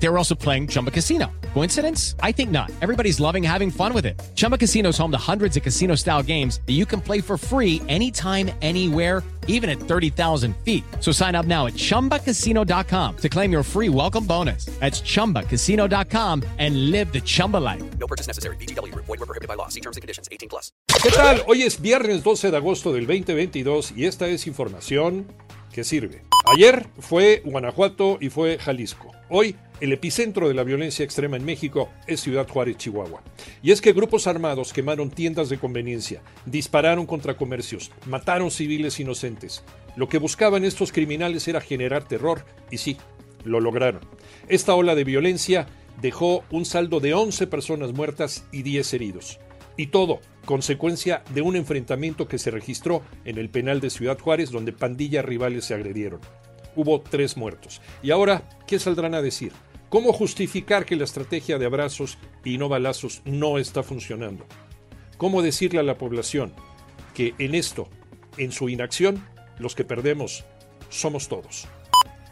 They were also playing Chumba Casino. Coincidence? I think not. Everybody's loving having fun with it. Chumba Casino is home to hundreds of casino style games that you can play for free anytime, anywhere, even at 30,000 feet. So sign up now at chumbacasino.com to claim your free welcome bonus. That's chumbacasino.com and live the Chumba life. No purchase necessary. BGW. Void were prohibited by law. See terms and conditions. 18 plus. ¿Qué tal? Hoy es viernes 12 de agosto del 2022 y esta es información que sirve. Ayer fue Guanajuato y fue Jalisco. Hoy el epicentro de la violencia extrema en México es Ciudad Juárez, Chihuahua. Y es que grupos armados quemaron tiendas de conveniencia, dispararon contra comercios, mataron civiles inocentes. Lo que buscaban estos criminales era generar terror y sí, lo lograron. Esta ola de violencia dejó un saldo de 11 personas muertas y 10 heridos. Y todo consecuencia de un enfrentamiento que se registró en el penal de Ciudad Juárez donde pandillas rivales se agredieron. Hubo tres muertos. Y ahora, ¿qué saldrán a decir? ¿Cómo justificar que la estrategia de abrazos y no balazos no está funcionando? ¿Cómo decirle a la población que en esto, en su inacción, los que perdemos somos todos?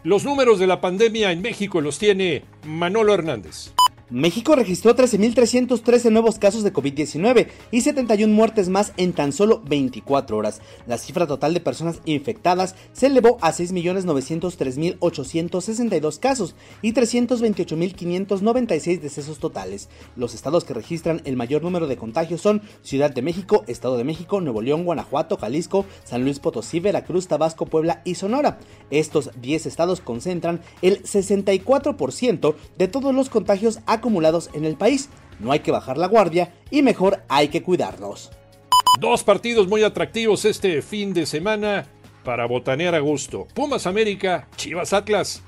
Los números de la pandemia en México los tiene Manolo Hernández. México registró 13.313 nuevos casos de COVID-19 y 71 muertes más en tan solo 24 horas. La cifra total de personas infectadas se elevó a 6.903.862 casos y 328.596 decesos totales. Los estados que registran el mayor número de contagios son Ciudad de México, Estado de México, Nuevo León, Guanajuato, Jalisco, San Luis Potosí, Veracruz, Tabasco, Puebla y Sonora. Estos 10 estados concentran el 64% de todos los contagios acumulados en el país. No hay que bajar la guardia y mejor hay que cuidarnos. Dos partidos muy atractivos este fin de semana para botanear a gusto. Pumas América, Chivas Atlas.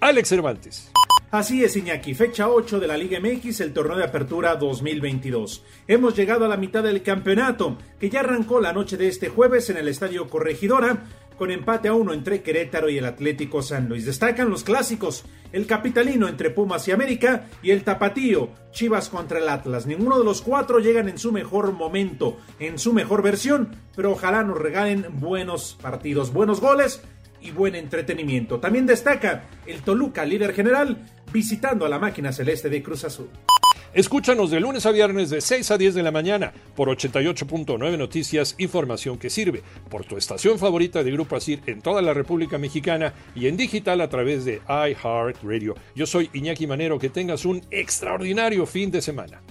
Alex Cervantes. Así es, Iñaki. Fecha 8 de la Liga MX, el torneo de apertura 2022. Hemos llegado a la mitad del campeonato, que ya arrancó la noche de este jueves en el Estadio Corregidora, con empate a uno entre Querétaro y el Atlético San Luis. Destacan los clásicos, el capitalino entre Pumas y América y el tapatío, Chivas contra el Atlas. Ninguno de los cuatro llegan en su mejor momento, en su mejor versión, pero ojalá nos regalen buenos partidos, buenos goles y buen entretenimiento. También destaca el Toluca, líder general, visitando a la máquina celeste de Cruz Azul. Escúchanos de lunes a viernes de 6 a 10 de la mañana por 88.9 Noticias, información que sirve, por tu estación favorita de Grupo Asir en toda la República Mexicana y en digital a través de iHeartRadio. Yo soy Iñaki Manero, que tengas un extraordinario fin de semana.